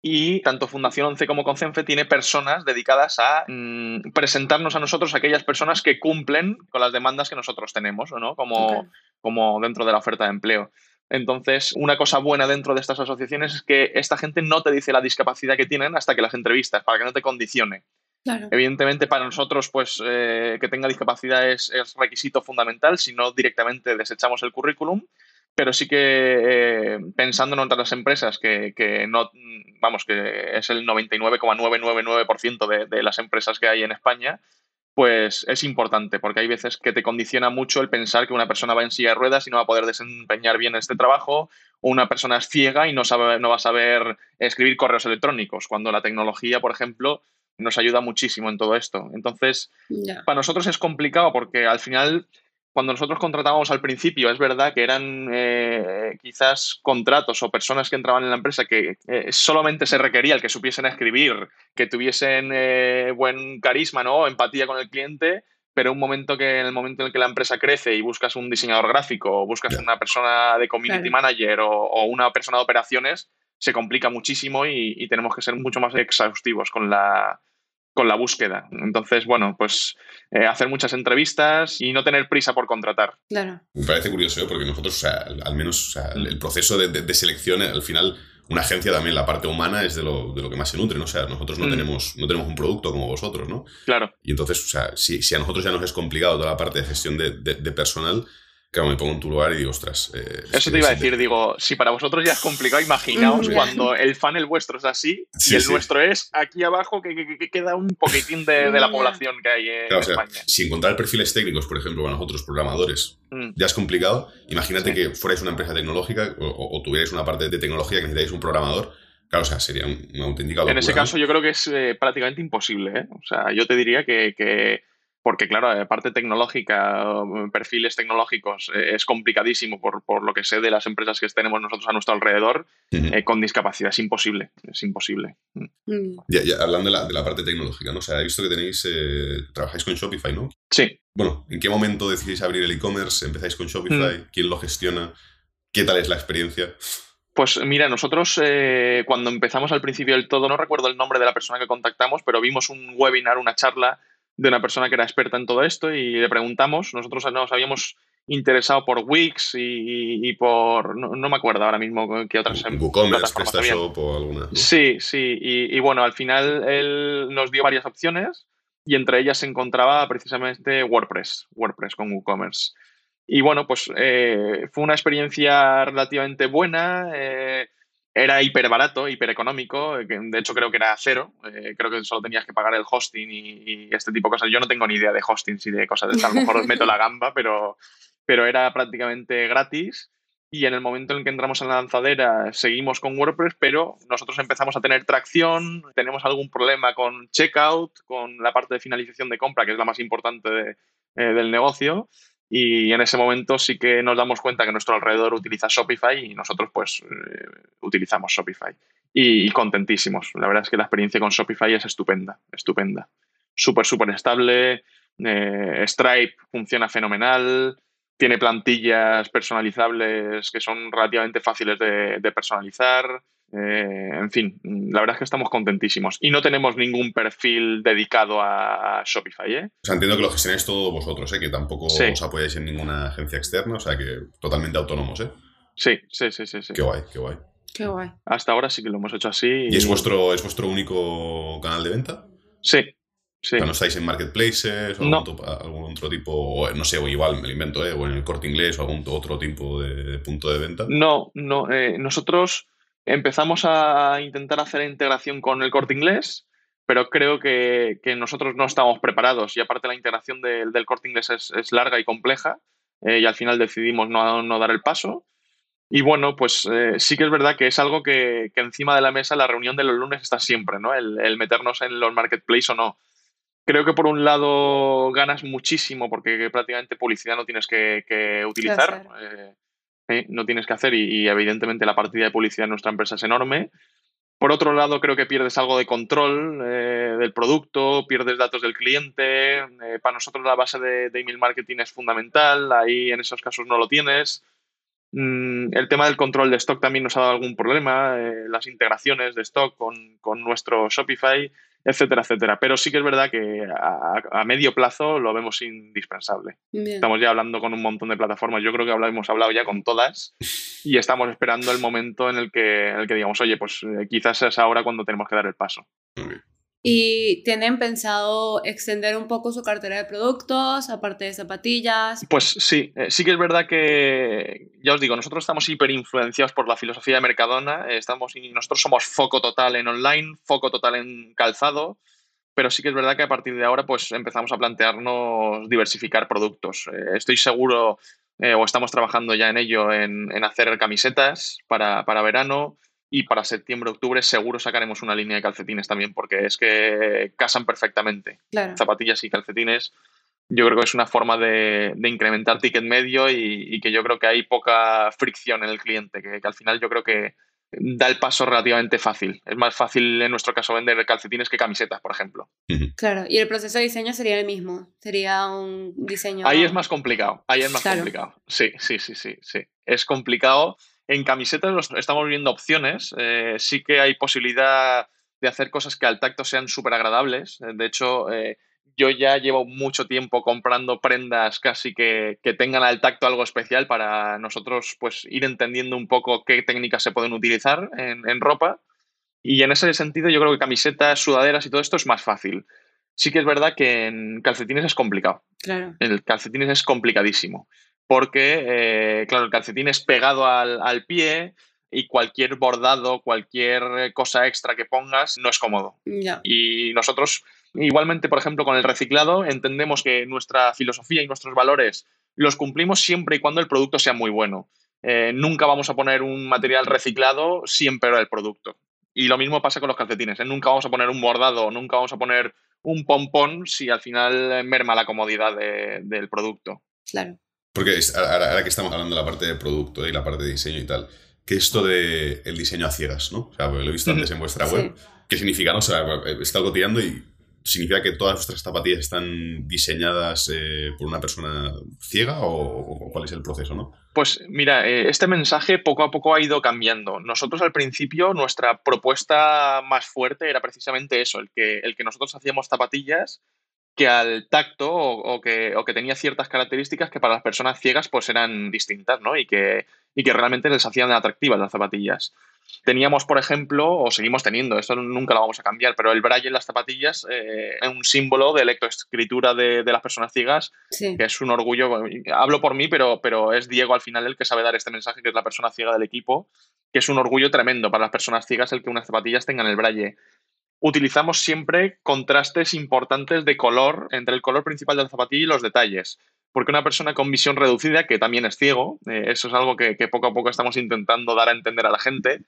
y tanto Fundación 11 como Concenfe tiene personas dedicadas a mm, presentarnos a nosotros aquellas personas que cumplen con las demandas que nosotros tenemos, ¿no? Como, como dentro de la oferta de empleo. Entonces, una cosa buena dentro de estas asociaciones es que esta gente no te dice la discapacidad que tienen hasta que las entrevistas, para que no te condicione. Evidentemente, para nosotros, pues eh, que tenga discapacidad es, es, requisito fundamental, si no directamente desechamos el currículum pero sí que eh, pensando en otras empresas que, que, no, vamos, que es el 99,999% de, de las empresas que hay en España, pues es importante, porque hay veces que te condiciona mucho el pensar que una persona va en silla de ruedas y no va a poder desempeñar bien este trabajo, o una persona es ciega y no, sabe, no va a saber escribir correos electrónicos, cuando la tecnología, por ejemplo, nos ayuda muchísimo en todo esto. Entonces, para nosotros es complicado porque al final cuando nosotros contratábamos al principio, es verdad que eran eh, quizás contratos o personas que entraban en la empresa que eh, solamente se requería el que supiesen escribir, que tuviesen eh, buen carisma, ¿no? empatía con el cliente, pero un momento que en el momento en el que la empresa crece y buscas un diseñador gráfico o buscas una persona de community manager o, una persona de operaciones, se complica muchísimo y tenemos que ser mucho más exhaustivos con la, con la búsqueda. Entonces, bueno, pues eh, hacer muchas entrevistas y no tener prisa por contratar. Claro. Me parece curioso, ¿eh? porque nosotros, o sea, al menos o sea, el proceso de, selección, al final, una agencia también, la parte humana es de lo, de lo que más se nutre, ¿no? O sea, nosotros no, mm. tenemos, no tenemos un producto como vosotros, ¿no? Claro. Y entonces, o sea, si, si a nosotros ya nos es complicado toda la parte de gestión de, de personal, Claro, me pongo en tu lugar y digo, ostras. Eh, Eso te iba a decir, digo, si para vosotros ya es complicado, imaginaos cuando el funnel vuestro es así y el nuestro es aquí abajo que, queda un poquitín de, la población que hay en España. si encontrar perfiles técnicos, por ejemplo, para nosotros, programadores, mm. ya es complicado, imagínate que fuerais una empresa tecnológica o, tuvierais una parte de tecnología que necesitáis un programador. Claro, o sea, sería una auténtica locura, En ese caso, yo creo que es eh, prácticamente imposible. ¿eh? O sea, yo te diría que porque claro, parte tecnológica, perfiles tecnológicos, eh, es complicadísimo por, por, lo que sé de las empresas que tenemos nosotros a nuestro alrededor, eh, con discapacidad es imposible, es imposible. Mm. Mm. Ya, hablando de la, de la, parte tecnológica, ¿no? O sea, he visto que tenéis, eh, trabajáis con Shopify, ¿no? Sí. Bueno, ¿en qué momento decidís abrir el e-commerce? ¿Empezáis con Shopify? Mm. ¿Quién lo gestiona? ¿Qué tal es la experiencia? Pues mira, nosotros cuando empezamos al principio del todo, no recuerdo el nombre de la persona que contactamos, pero vimos un webinar, una charla de una persona que era experta en todo esto y le preguntamos, nosotros nos habíamos interesado por Wix y, por. No, me acuerdo ahora mismo qué otras. WooCommerce, PrestaShop o alguna. Sí, sí. Y, bueno, al final él nos dio varias opciones y entre ellas se encontraba precisamente WordPress, WordPress con WooCommerce. Y bueno, pues eh, fue una experiencia relativamente buena. Eh, era hiper barato, hiper económico, de hecho creo que era cero, eh, creo que solo tenías que pagar el hosting y, este tipo de cosas. Yo no tengo ni idea de hosting y de cosas de estas, a lo mejor os meto la gamba, pero, pero era prácticamente gratis. Y en el momento en que entramos en la lanzadera seguimos con WordPress, pero nosotros empezamos a tener tracción, tenemos algún problema con checkout, con la parte de finalización de compra, que es la más importante eh, del negocio y en ese momento sí que nos damos cuenta que nuestro alrededor utiliza Shopify y nosotros pues eh, utilizamos Shopify. Y, contentísimos. La verdad es que la experiencia con Shopify es estupenda, estupenda. Súper, súper estable. Eh, Stripe funciona fenomenal. Tiene plantillas personalizables que son relativamente fáciles de personalizar. Eh, en fin, la verdad es que estamos contentísimos. Y no tenemos ningún perfil dedicado a Shopify. ¿eh? O sea, entiendo que lo gestionáis todo vosotros, ¿eh? que tampoco os apoyáis en ninguna agencia externa, o sea, que totalmente autónomos. ¿eh? Sí, sí, sí, sí, Qué guay, qué guay. Qué guay. Hasta ahora sí que lo hemos hecho así. ¿Y, es, vuestro, es vuestro único canal de venta? Sí, Sí. ¿No estáis en marketplaces o algún, otro tipo, o, no sé, o igual me lo invento, ¿eh? o en el corte inglés o algún otro tipo de, punto de venta? No, no. Eh, nosotros Empezamos a intentar hacer integración con el corte inglés, pero creo que, nosotros no estamos preparados y aparte la integración del corte inglés es, larga y compleja eh, y al final decidimos no, dar el paso. Y bueno, pues eh, sí que es verdad que es algo que, encima de la mesa la reunión de los lunes está siempre, ¿no? El, meternos en los marketplaces o no. Creo que por un lado ganas muchísimo porque prácticamente publicidad no tienes que, utilizar. ¿eh? No tienes que hacer y, evidentemente la partida de publicidad en nuestra empresa es enorme. Por otro lado, creo que pierdes algo de control eh, del producto, pierdes datos del cliente. Eh, para nosotros la base de, email marketing es fundamental, ahí en esos casos no lo tienes. Mm, el tema del control de stock también nos ha dado algún problema, las integraciones de stock con, con nuestro Shopify etcétera, etcétera. Pero sí que es verdad que a, medio plazo lo vemos indispensable. Estamos ya hablando con un montón de plataformas. Yo creo que hemos hablado ya con todas y estamos esperando el momento en el que, el que digamos, oye, pues eh, quizás es ahora cuando tenemos que dar el paso. ¿Y tienen pensado extender un poco su cartera de productos, aparte de zapatillas? Pues sí, eh, sí que es verdad que, ya os digo, nosotros estamos hiper influenciados por la filosofía de Mercadona, eh, estamos, nosotros somos foco total en online, foco total en calzado, pero sí que es verdad que a partir de ahora pues empezamos a plantearnos diversificar productos. Eh, estoy seguro, o estamos trabajando ya en ello, en, en hacer camisetas para, para verano, y para septiembre, octubre seguro sacaremos una línea de calcetines también porque es que casan perfectamente. Zapatillas y calcetines. Yo creo que es una forma de, incrementar ticket medio y, que yo creo que hay poca fricción en el cliente, que, al final yo creo que da el paso relativamente fácil. Es más fácil en nuestro caso vender calcetines que camisetas, por ejemplo. Claro, y el proceso de diseño sería el mismo. Sería un diseño. Ahí es más complicado. Ahí es más complicado. Sí, sí, sí, sí, sí. Es complicado en camisetas estamos viendo opciones. Eh, sí que hay posibilidad de hacer cosas que al tacto sean súper agradables. Eh, de hecho, eh, yo ya llevo mucho tiempo comprando prendas casi que, tengan al tacto algo especial para nosotros pues ir entendiendo un poco qué técnicas se pueden utilizar en, en ropa. Y en ese sentido yo creo que camisetas, sudaderas y todo esto es más fácil. Sí que es verdad que en calcetines es complicado. Claro. En calcetines es complicadísimo porque, eh, claro, el calcetín es pegado al, pie y cualquier bordado, cualquier cosa extra que pongas no es cómodo. Y nosotros, igualmente, por ejemplo, con el reciclado, entendemos que nuestra filosofía y nuestros valores los cumplimos siempre y cuando el producto sea muy bueno. Eh, nunca vamos a poner un material reciclado siempre el producto. Y lo mismo pasa con los calcetines. ¿eh? Nunca vamos a poner un bordado, nunca vamos a poner un pompón si al final merma la comodidad del producto. Claro. Porque ahora, que estamos hablando de la parte de producto y la parte de diseño y tal, que esto de el diseño a ciegas, ¿no? O sea, lo he visto antes en vuestra web. ¿Qué significa, no? O sea, he estado tirando y significa que todas vuestras zapatillas están diseñadas eh, por una persona ciega o, cuál es el proceso, ¿no? Pues mira, eh, este mensaje poco a poco ha ido cambiando. Nosotros al principio nuestra propuesta más fuerte era precisamente eso, el que, el que nosotros hacíamos zapatillas que al tacto o, que, que, tenía ciertas características que para las personas ciegas pues eran distintas, ¿no? Y que, y que realmente les hacían atractivas las zapatillas. Teníamos, por ejemplo, o seguimos teniendo, esto nunca lo vamos a cambiar, pero el braille en las zapatillas eh, es un símbolo de lectoescritura de, de las personas ciegas, que es un orgullo. Hablo por mí, pero, pero es Diego al final el que sabe dar este mensaje, que es la persona ciega del equipo, que es un orgullo tremendo para las personas ciegas el que unas zapatillas tengan el braille utilizamos siempre contrastes importantes de color entre el color principal de la zapatilla y los detalles. Porque una persona con visión reducida, que también es ciego, eh, eso es algo que, poco a poco estamos intentando dar a entender a la gente.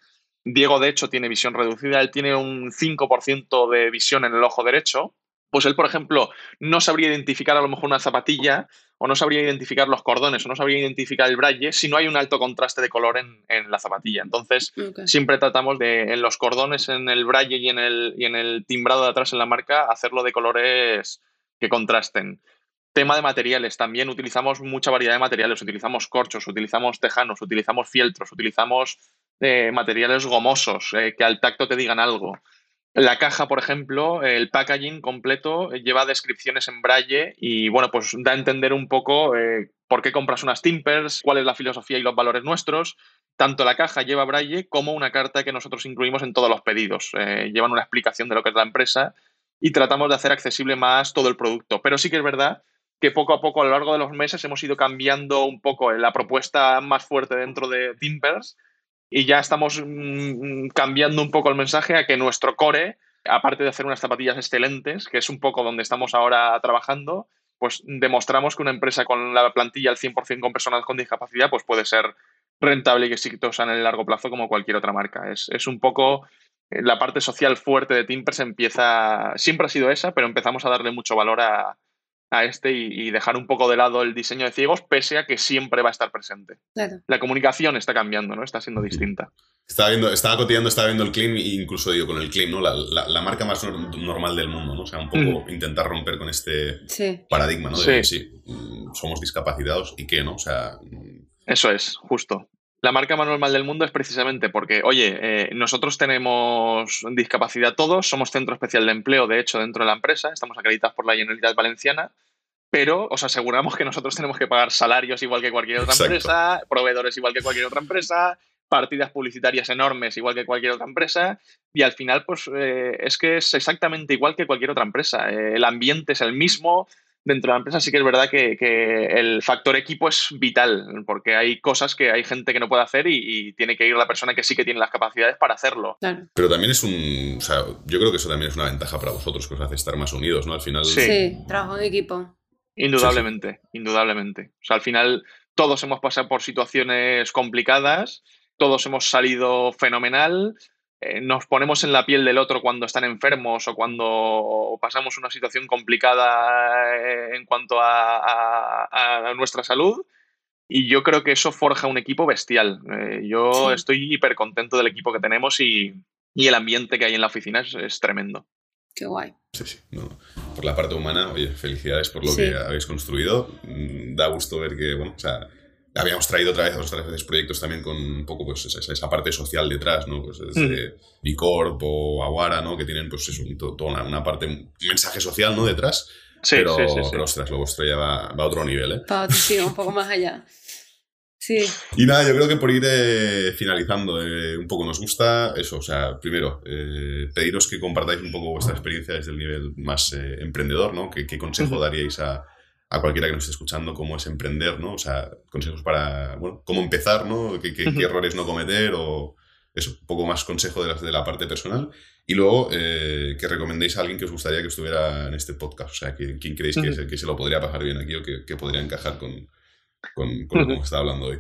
Diego, de hecho, tiene visión reducida, él tiene un 5% de visión en el ojo derecho, pues él, por ejemplo, no sabría identificar a lo mejor una zapatilla o no sabría identificar los cordones o no sabría identificar el braille si no hay un alto contraste de color en, la zapatilla. Entonces, siempre tratamos de en los cordones, en el braille y en el, y en el timbrado de atrás en la marca, hacerlo de colores que contrasten. Tema de materiales, también utilizamos mucha variedad de materiales. Utilizamos corchos, utilizamos tejanos, utilizamos fieltros, utilizamos eh, materiales gomosos eh, que al tacto te digan algo. La caja, por ejemplo, el packaging completo lleva descripciones en braille y, bueno, pues da a entender un poco eh, por qué compras unas Timpers, cuál es la filosofía y los valores nuestros. Tanto la caja lleva braille como una carta que nosotros incluimos en todos los pedidos. Eh, llevan una explicación de lo que es la empresa y tratamos de hacer accesible más todo el producto. Pero sí que es verdad que poco a poco a lo largo de los meses hemos ido cambiando un poco la propuesta más fuerte dentro de Timpers y ya estamos mm, cambiando un poco el mensaje a que nuestro core, aparte de hacer unas zapatillas excelentes, que es un poco donde estamos ahora trabajando, pues demostramos que una empresa con la plantilla al 100% con personas con discapacidad pues puede ser rentable y exitosa en el largo plazo como cualquier otra marca. Es, es un poco eh, la parte social fuerte de Timpers empieza, siempre ha sido esa, pero empezamos a darle mucho valor a, a este y, dejar un poco de lado el diseño de ciegos, pese a que siempre va a estar presente. La comunicación está cambiando, ¿no? Está siendo distinta. Estaba, viendo, estaba cotillando, estaba viendo el Clean e incluso digo con el Clean, ¿no? La, marca más normal del mundo, ¿no? O sea, un poco mm. intentar romper con este paradigma, ¿no? De sí. sí, mm, somos discapacitados y qué, ¿no? O sea... Mm. Eso es, justo. La marca más normal del mundo es precisamente porque, oye, eh, nosotros tenemos discapacidad todos, somos centro especial de empleo, de hecho, dentro de la empresa, estamos acreditados por la Generalitat Valenciana, pero os aseguramos que nosotros tenemos que pagar salarios igual que cualquier otra empresa, proveedores igual que cualquier otra empresa, partidas publicitarias enormes igual que cualquier otra empresa, y al final, pues eh, es que es exactamente igual que cualquier otra empresa. Eh, el ambiente es el mismo, dentro de la empresa sí que es verdad que, el factor equipo es vital, porque hay cosas que hay gente que no puede hacer y, tiene que ir la persona que sí que tiene las capacidades para hacerlo. Pero también es un, o sea, yo creo que eso también es una ventaja para vosotros, que os hace estar más unidos, ¿no? Al final... Sí, trabajo en equipo. Indudablemente, indudablemente. O sea, al final todos hemos pasado por situaciones complicadas, todos hemos salido fenomenal, eh, nos ponemos en la piel del otro cuando están enfermos o cuando pasamos una situación complicada eh, en cuanto a, nuestra salud. Y yo creo que eso forja un equipo bestial. Eh, yo estoy hiper contento del equipo que tenemos y, el ambiente que hay en la oficina es, tremendo. Qué guay. Sí, sí. Por la parte humana, oye, felicidades por lo que habéis construido. Mm, da gusto ver que, bueno, o sea, habíamos traído otra vez otras veces proyectos también con un poco pues esa, parte social detrás, ¿no? Pues desde mm. Bicorp o Aguara, ¿no? Que tienen pues eso, toda una, parte, un mensaje social, ¿no? Detrás. Sí, pero, sí, sí, pero ostras, lo vuestro ya va, a otro nivel, ¿eh? sí, un poco más allá. Sí. Y nada, yo creo que por ir eh, finalizando, eh, un poco nos gusta eso, o sea, primero, eh, pediros que compartáis un poco vuestra experiencia desde el nivel más emprendedor, ¿no? ¿Qué, qué consejo daríais a, a cualquiera que nos esté escuchando cómo es emprender, ¿no? O sea, consejos para, bueno, cómo empezar, ¿no? ¿Qué, errores no cometer o eso, un poco más consejo de la, de la parte personal. Y luego, eh, que recomendéis a alguien que os gustaría que estuviera en este podcast. O sea, que, ¿quién creéis que, se, que, se, lo podría pasar bien aquí o que, que podría encajar con, con, con lo que hemos estado hablando hoy?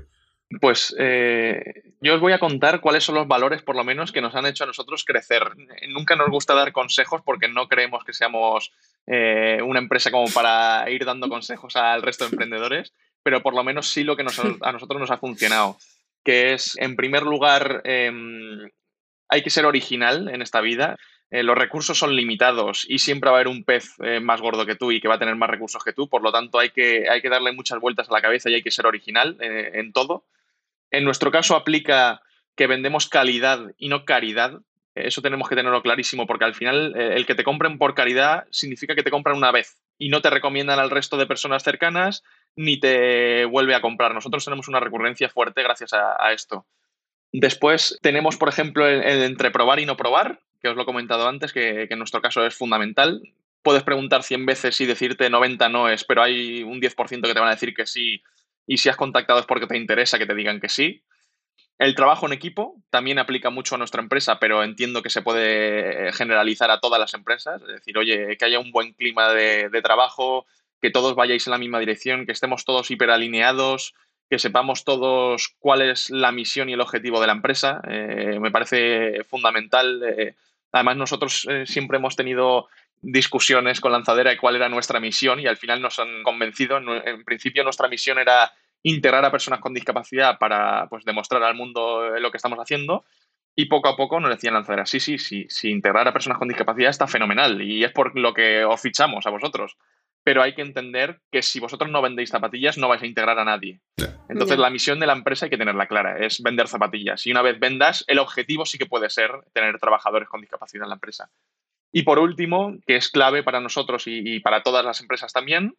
Pues eh, yo os voy a contar cuáles son los valores, por lo menos, que nos han hecho a nosotros crecer. Nunca nos gusta dar consejos porque no creemos que seamos eh, una empresa como para ir dando consejos al resto de emprendedores, pero por lo menos sí lo que a nosotros nos ha funcionado, que es, en primer lugar, em, hay que ser original en esta vida. Eh, los recursos son limitados y siempre va a haber un pez más gordo que tú y que va a tener más recursos que tú, por lo tanto hay que, hay que darle muchas vueltas a la cabeza y hay que ser original en todo. En nuestro caso aplica que vendemos calidad y no caridad. Eso tenemos que tenerlo clarísimo porque al final eh, el que te compren por caridad significa que te compran una vez y no te recomiendan al resto de personas cercanas ni te vuelve a comprar. Nosotros tenemos una recurrencia fuerte gracias a, esto. Después tenemos, por ejemplo, el, entre probar y no probar, que os lo he comentado antes, que, en nuestro caso es fundamental. Puedes preguntar 100 veces y decirte 90 no es, pero hay un 10% que te van a decir que sí. Y si has contactado es porque te interesa que te digan que sí. El trabajo en equipo también aplica mucho a nuestra empresa, pero entiendo que se puede generalizar a todas las empresas. Es decir, oye, que haya un buen clima de, trabajo, que todos vayáis en la misma dirección, que estemos todos hiperalineados, que sepamos todos cuál es la misión y el objetivo de la empresa. Eh, me parece fundamental. Eh, además, nosotros eh, siempre hemos tenido discusiones con Lanzadera de cuál era nuestra misión y al final nos han convencido. en principio, nuestra misión era integrar a personas con discapacidad para pues, demostrar al mundo lo que estamos haciendo. Y poco a poco nos decían lanzadera, sí, sí, sí, si integrar a personas con discapacidad está fenomenal y es por lo que os fichamos a vosotros. Pero hay que entender que si vosotros no vendéis zapatillas, no vais a integrar a nadie. Entonces, la misión de la empresa hay que tenerla clara, es vender zapatillas. Y una vez vendas, el objetivo sí que puede ser tener trabajadores con discapacidad en la empresa. Y por último, que es clave para nosotros y para todas las empresas también,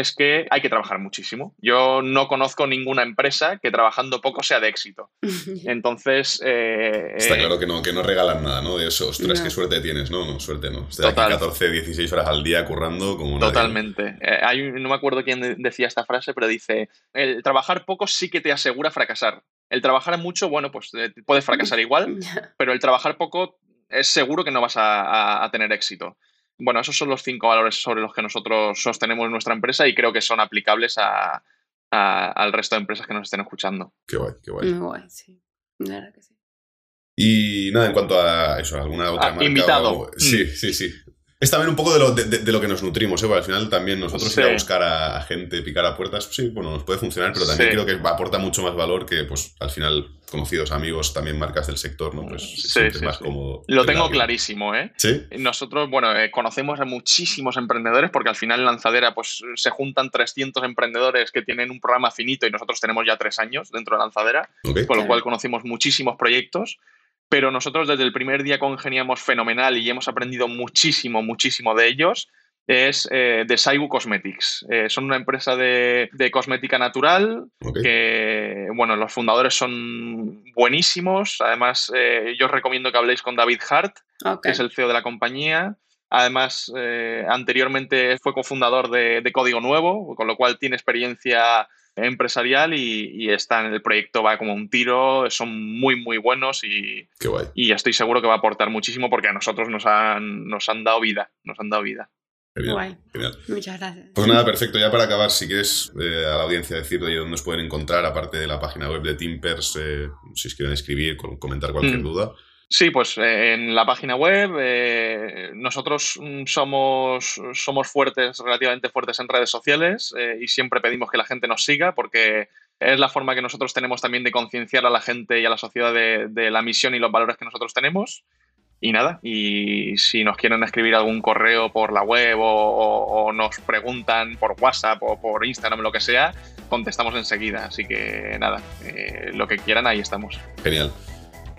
es que hay que trabajar muchísimo. Yo no conozco ninguna empresa que trabajando poco sea de éxito. Entonces... Eh, Está claro que no, que no regalan nada, ¿no? De eso, ostras, qué suerte tienes, ¿no? No, suerte no. Estoy aquí 14, 16 horas al día currando como Totalmente. Eh, hay, no me acuerdo quién decía esta frase, pero dice, el trabajar poco sí que te asegura fracasar. El trabajar mucho, bueno, pues eh, puedes fracasar igual, pero el trabajar poco es seguro que no vas a tener éxito. Bueno, esos son los cinco valores sobre los que nosotros sostenemos nuestra empresa y creo que son aplicables a, al resto de empresas que nos estén escuchando. Qué guay, qué guay. Muy guay, sí. La verdad que sí. Y nada, en cuanto a eso, alguna otra ah, marca. Invitado. Sí, mm. sí, sí. Es también un poco de lo, de, lo que nos nutrimos, ¿eh? Porque al final también nosotros ir a buscar a, gente, picar a puertas, sí, bueno, nos puede funcionar, pero también creo que aporta mucho más valor que, pues, al final, conocidos amigos, también marcas del sector, ¿no? Pues sí, es más cómodo. Lo tengo clarísimo, ¿eh? Sí. Nosotros, bueno, eh, conocemos a muchísimos emprendedores porque al final en Lanzadera, pues, se juntan 300 emprendedores que tienen un programa finito y nosotros tenemos ya tres años dentro de Lanzadera, con lo cual conocemos muchísimos proyectos pero nosotros desde el primer día congeniamos fenomenal y hemos aprendido muchísimo, muchísimo de ellos, es eh, de Saigu Cosmetics. Eh, son una empresa de, cosmética natural que, bueno, los fundadores son buenísimos. Además, eh, yo os recomiendo que habléis con David Hart, que es el CEO de la compañía. Además, anteriormente fue cofundador de, de Código Nuevo, con lo cual tiene experiencia empresarial y, está en el proyecto, va como un tiro, son muy, muy buenos y, y estoy seguro que va a aportar muchísimo porque a nosotros nos han, nos han dado vida, nos han dado vida. Genial, Muchas gracias. Pues nada, perfecto. Ya para acabar, si quieres eh, a la audiencia decirle dónde nos pueden encontrar, aparte de la página web de Timpers, eh, si quieren escribir, comentar cualquier mm. duda. Sí, pues eh, en la página web eh, nosotros mm, somos, somos fuertes, relativamente fuertes en redes sociales eh, y siempre pedimos que la gente nos siga porque es la forma que nosotros tenemos también de concienciar a la gente y a la sociedad de, la misión y los valores que nosotros tenemos. Y nada, y si nos quieren escribir algún correo por la web o, nos preguntan por WhatsApp o por Instagram, lo que sea, contestamos enseguida. Así que nada, lo que quieran, ahí estamos. Genial.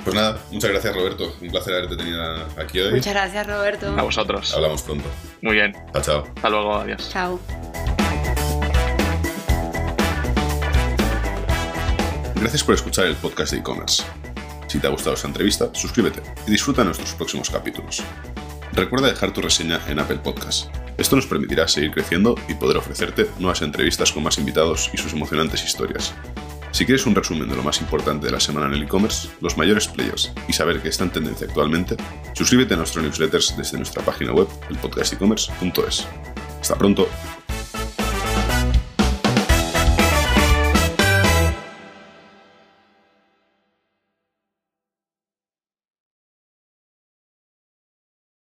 Pues nada, muchas gracias Roberto. Un placer haberte tenido aquí hoy. Muchas gracias Roberto. A vosotros. Hablamos pronto. Muy bien. Chao, chao. Hasta luego, adiós. Chao. Gracias por escuchar el podcast de e-commerce. Si te ha gustado esta entrevista, suscríbete y disfruta nuestros próximos capítulos. Recuerda dejar tu reseña en Apple Podcast. Esto nos permitirá seguir creciendo y poder ofrecerte nuevas entrevistas con más invitados y sus emocionantes historias. Si quieres un resumen de lo más importante de la semana en el e-commerce, los mayores players y saber qué está en tendencia actualmente, suscríbete a nuestro newsletters desde nuestra página web, elpodcastecommerce.es. Hasta pronto.